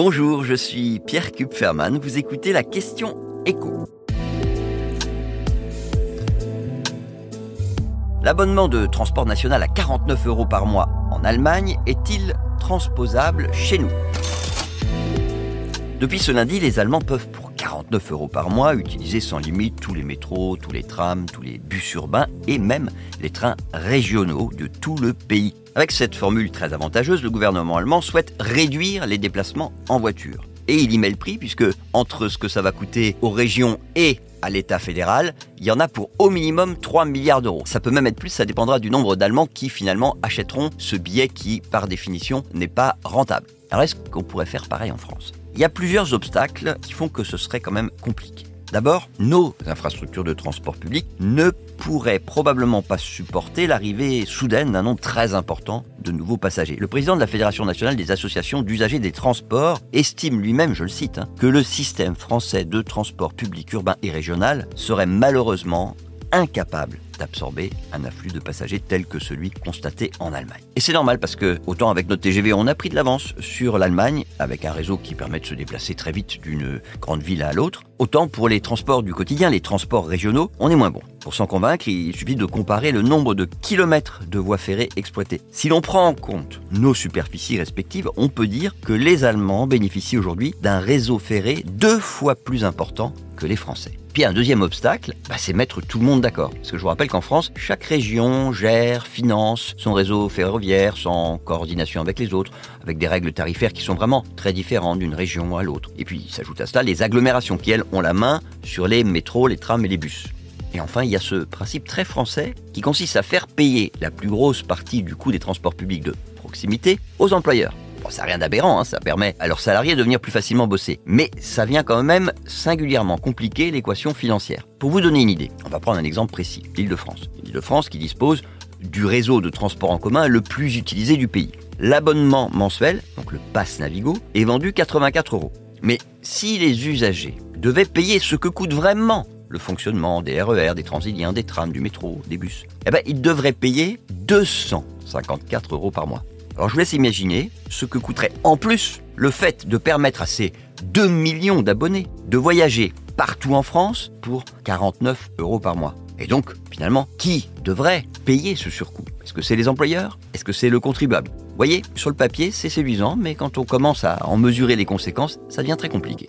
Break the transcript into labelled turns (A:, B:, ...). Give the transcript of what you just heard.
A: Bonjour, je suis Pierre Kupferman. Vous écoutez la question écho. L'abonnement de transport national à 49 euros par mois en Allemagne est-il transposable chez nous? Depuis ce lundi, les Allemands peuvent pour 49 euros par mois utiliser sans limite tous les métros, tous les trams, tous les bus urbains et même les trains régionaux de tout le pays. Avec cette formule très avantageuse, le gouvernement allemand souhaite réduire les déplacements en voiture. Et il y met le prix puisque entre ce que ça va coûter aux régions et à l'État fédéral, il y en a pour au minimum 3 milliards d'euros. Ça peut même être plus, ça dépendra du nombre d'Allemands qui finalement achèteront ce billet qui, par définition, n'est pas rentable. Alors est-ce qu'on pourrait faire pareil en France? Il y a plusieurs obstacles qui font que ce serait quand même compliqué. D'abord, nos infrastructures de transport public ne pourraient probablement pas supporter l'arrivée soudaine d'un nombre très important de nouveaux passagers. Le président de la Fédération nationale des associations d'usagers des transports estime lui-même, je le cite, hein, que le système français de transport public urbain et régional serait malheureusement incapable d'absorber un afflux de passagers tel que celui constaté en Allemagne. Et c'est normal parce que, autant avec notre TGV, on a pris de l'avance sur l'Allemagne, avec un réseau qui permet de se déplacer très vite d'une grande ville à l'autre, autant pour les transports du quotidien, les transports régionaux, on est moins bon. Pour s'en convaincre, il suffit de comparer le nombre de kilomètres de voies ferrées exploitées. Si l'on prend en compte nos superficies respectives, on peut dire que les Allemands bénéficient aujourd'hui d'un réseau ferré deux fois plus important que les Français. Puis un deuxième obstacle, bah, c'est mettre tout le monde d'accord. Parce que je vous rappelle qu'en France, chaque région gère, finance son réseau ferroviaire sans coordination avec les autres, avec des règles tarifaires qui sont vraiment très différentes d'une région à l'autre. Et puis s'ajoute à cela les agglomérations qui, elles, ont la main sur les métros, les trams et les bus. Et enfin, il y a ce principe très français qui consiste à faire payer la plus grosse partie du coût des transports publics de proximité aux employeurs. Bon, ça n'a rien d'aberrant, hein, ça permet à leurs salariés de venir plus facilement bosser. Mais ça vient quand même singulièrement compliquer l'équation financière. Pour vous donner une idée, on va prendre un exemple précis, l'Île-de-France. L'Île-de-France qui dispose du réseau de transport en commun le plus utilisé du pays. L'abonnement mensuel, donc le Pass Navigo, est vendu 84 euros. Mais si les usagers devaient payer ce que coûte vraiment le fonctionnement des RER, des transiliens, des trams, du métro, des bus, eh ben, ils devraient payer 254 euros par mois. Alors je vous laisse imaginer ce que coûterait en plus le fait de permettre à ces 2 millions d'abonnés de voyager partout en France pour 49 euros par mois. Et donc, finalement, qui devrait payer ce surcoût? Est-ce que c'est les employeurs? Est-ce que c'est le contribuable? Vous voyez, sur le papier, c'est séduisant, mais quand on commence à en mesurer les conséquences, ça devient très compliqué.